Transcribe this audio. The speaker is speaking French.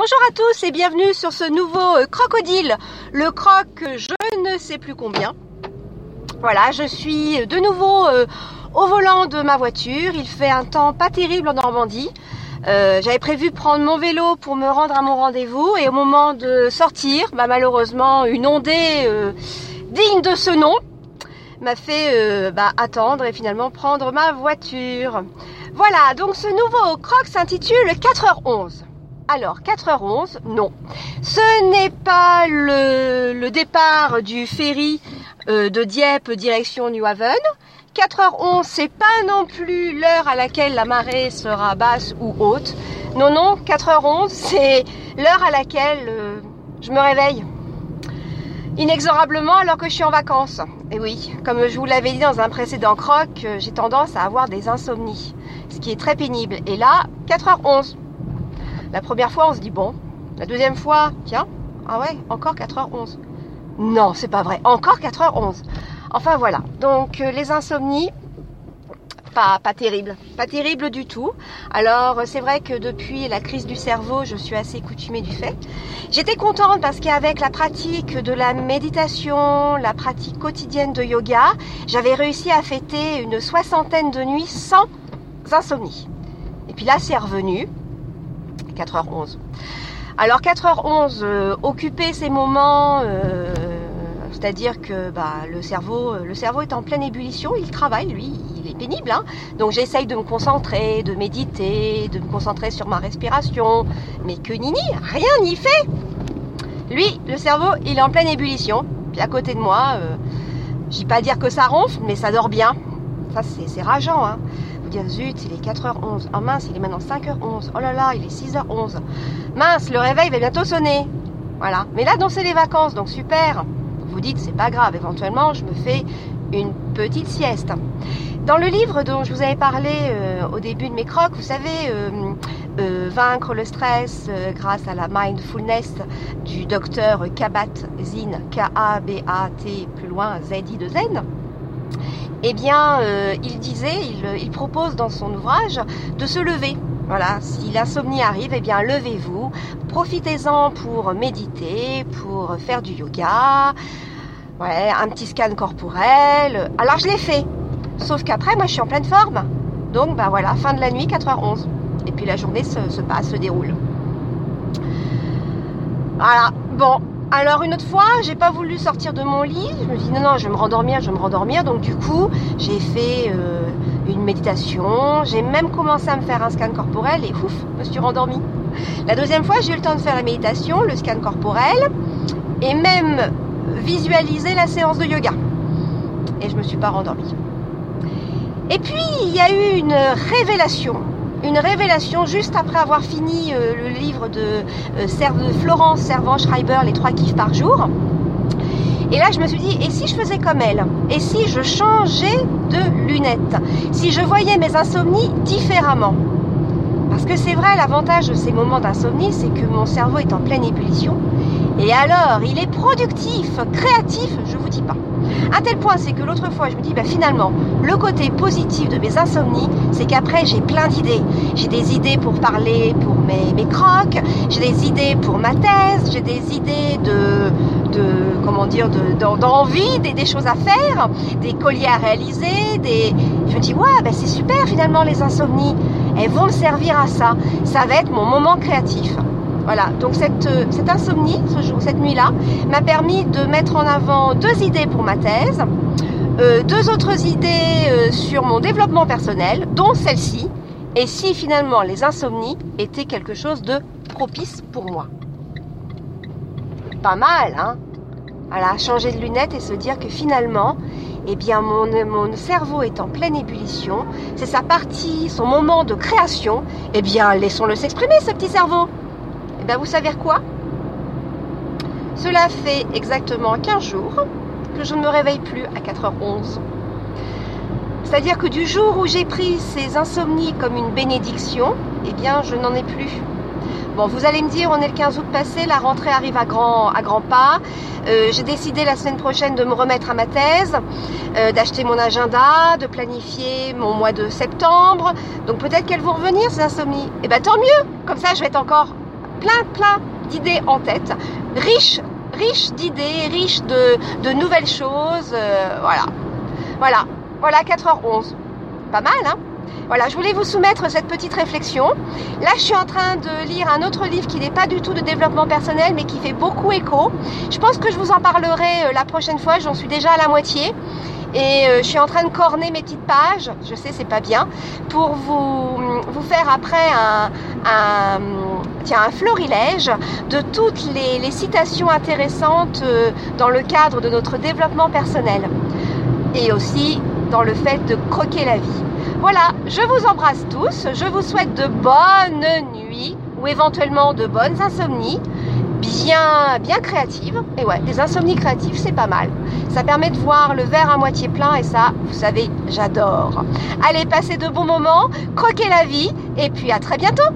Bonjour à tous et bienvenue sur ce nouveau euh, crocodile, le croc je ne sais plus combien. Voilà, je suis de nouveau euh, au volant de ma voiture. Il fait un temps pas terrible en Normandie. Euh, J'avais prévu prendre mon vélo pour me rendre à mon rendez-vous et au moment de sortir, bah, malheureusement une ondée digne de ce nom m'a fait bah, attendre et finalement prendre ma voiture. Voilà, donc ce nouveau croc s'intitule 4h11. Alors, 4h11, non. Ce n'est pas le, départ du ferry euh, de Dieppe direction New Haven. 4h11, c'est pas non plus l'heure à laquelle la marée sera basse ou haute. Non, non, 4h11, c'est l'heure à laquelle euh, je me réveille. Inexorablement alors que je suis en vacances. Et oui, comme je vous l'avais dit dans un précédent croc, euh, j'ai tendance à avoir des insomnies. Ce qui est très pénible. Et là, 4h11. La première fois, on se dit bon. La deuxième fois, tiens, ah ouais, encore 4h11. Non, c'est pas vrai. Encore 4h11. Enfin voilà. Donc euh, les insomnies, pas, pas terrible. Pas terrible du tout. Alors c'est vrai que depuis la crise du cerveau, je suis assez coutumée du fait. J'étais contente parce qu'avec la pratique de la méditation, la pratique quotidienne de yoga, j'avais réussi à fêter une soixantaine de nuits sans insomnie. Et puis là, c'est revenu. 4h11. Alors 4h11, euh, occuper ces moments, euh, c'est-à-dire que bah, le cerveau, le cerveau est en pleine ébullition, il travaille, lui, il est pénible. Hein Donc j'essaye de me concentrer, de méditer, de me concentrer sur ma respiration, mais que nini, rien n'y fait. Lui, le cerveau, il est en pleine ébullition. Puis à côté de moi, euh, j'ai pas dire que ça ronfle, mais ça dort bien. Ça c'est rageant. Hein dire zut, il est 4h11. Oh mince, il est maintenant 5h11. Oh là là, il est 6h11. Mince, le réveil va bientôt sonner. Voilà. Mais là, donc c'est les vacances, donc super. Vous dites, c'est pas grave, éventuellement, je me fais une petite sieste. Dans le livre dont je vous avais parlé euh, au début de mes crocs, vous savez, euh, euh, Vaincre le stress grâce à la mindfulness du docteur Kabat-Zinn, K-A-B-A-T, plus loin, Z-I-2-N eh bien, euh, il disait, il, il, propose dans son ouvrage de se lever. Voilà, si l'insomnie arrive, eh bien, levez-vous, profitez-en pour méditer, pour faire du yoga, ouais, un petit scan corporel. Alors, je l'ai fait. Sauf qu'après, moi, je suis en pleine forme. Donc, ben voilà, fin de la nuit, 4h11. Et puis la journée se, se passe, se déroule. Voilà, bon, alors une autre fois, j'ai pas voulu sortir de mon lit. Je me dis non non, je vais me rendormir, je vais me rendormir. Donc du coup, j'ai fait euh, une méditation. J'ai même commencé à me faire un scan corporel et ouf, me suis rendormie. La deuxième fois, j'ai eu le temps de faire la méditation, le scan corporel et même visualiser la séance de yoga. Et je me suis pas rendormie. Et puis il y a eu une révélation une révélation juste après avoir fini euh, le livre de, euh, Florence Servan-Schreiber, Les trois kiffs par jour. Et là, je me suis dit, et si je faisais comme elle? Et si je changeais de lunettes? Si je voyais mes insomnies différemment? Parce que c'est vrai, l'avantage de ces moments d'insomnie, c'est que mon cerveau est en pleine ébullition. Et alors, il est productif, créatif, je vous dis pas. À tel point, c'est que l'autre fois, je me dis, bah, finalement, le côté positif de mes insomnies, c'est qu'après, j'ai plein d'idées. J'ai des idées pour parler pour mes, mes crocs, j'ai des idées pour ma thèse, j'ai des idées de, comment dire, d'envie, des, choses à faire, des colliers à réaliser. Je me dis, ouais, bah, c'est super finalement les insomnies. Elles vont me servir à ça. Ça va être mon moment créatif. Voilà, donc cette, cette insomnie, ce jour, cette nuit-là, m'a permis de mettre en avant deux idées pour ma thèse, euh, deux autres idées euh, sur mon développement personnel, dont celle-ci, et si finalement les insomnies étaient quelque chose de propice pour moi. Pas mal, hein? Voilà, changer de lunettes et se dire que finalement, eh bien mon, mon cerveau est en pleine ébullition, c'est sa partie, son moment de création, eh bien laissons-le s'exprimer ce petit cerveau ben vous savez quoi? Cela fait exactement 15 jours que je ne me réveille plus à 4h11. C'est-à-dire que du jour où j'ai pris ces insomnies comme une bénédiction, eh bien je n'en ai plus. Bon, vous allez me dire, on est le 15 août passé, la rentrée arrive à grands à grand pas. Euh, j'ai décidé la semaine prochaine de me remettre à ma thèse, euh, d'acheter mon agenda, de planifier mon mois de septembre. Donc peut-être qu'elles vont revenir, ces insomnies. Eh bien tant mieux, comme ça je vais être encore plein, plein d'idées en tête, riche, riche d'idées, riche de, de nouvelles choses. euh, voilà. Voilà. Voilà 4h11. Pas mal, hein voilà, je voulais vous soumettre cette petite réflexion. Là, je suis en train de lire un autre livre qui n'est pas du tout de développement personnel, mais qui fait beaucoup écho. Je pense que je vous en parlerai euh, la prochaine fois. J'en suis déjà à la moitié. Et euh, je suis en train de corner mes petites pages, je sais c'est pas bien, pour vous, vous faire après un, un, tiens, un florilège de toutes les, citations intéressantes euh, dans le cadre de notre développement personnel. Et aussi dans le fait de croquer la vie. Voilà, je vous embrasse tous, je vous souhaite de bonnes nuits ou éventuellement de bonnes insomnies, bien, bien créatives. Et ouais, des insomnies créatives, c'est pas mal. Ça permet de voir le verre à moitié plein et ça, vous savez, j'adore. Allez, passez de bons moments, croquez la vie et puis à très bientôt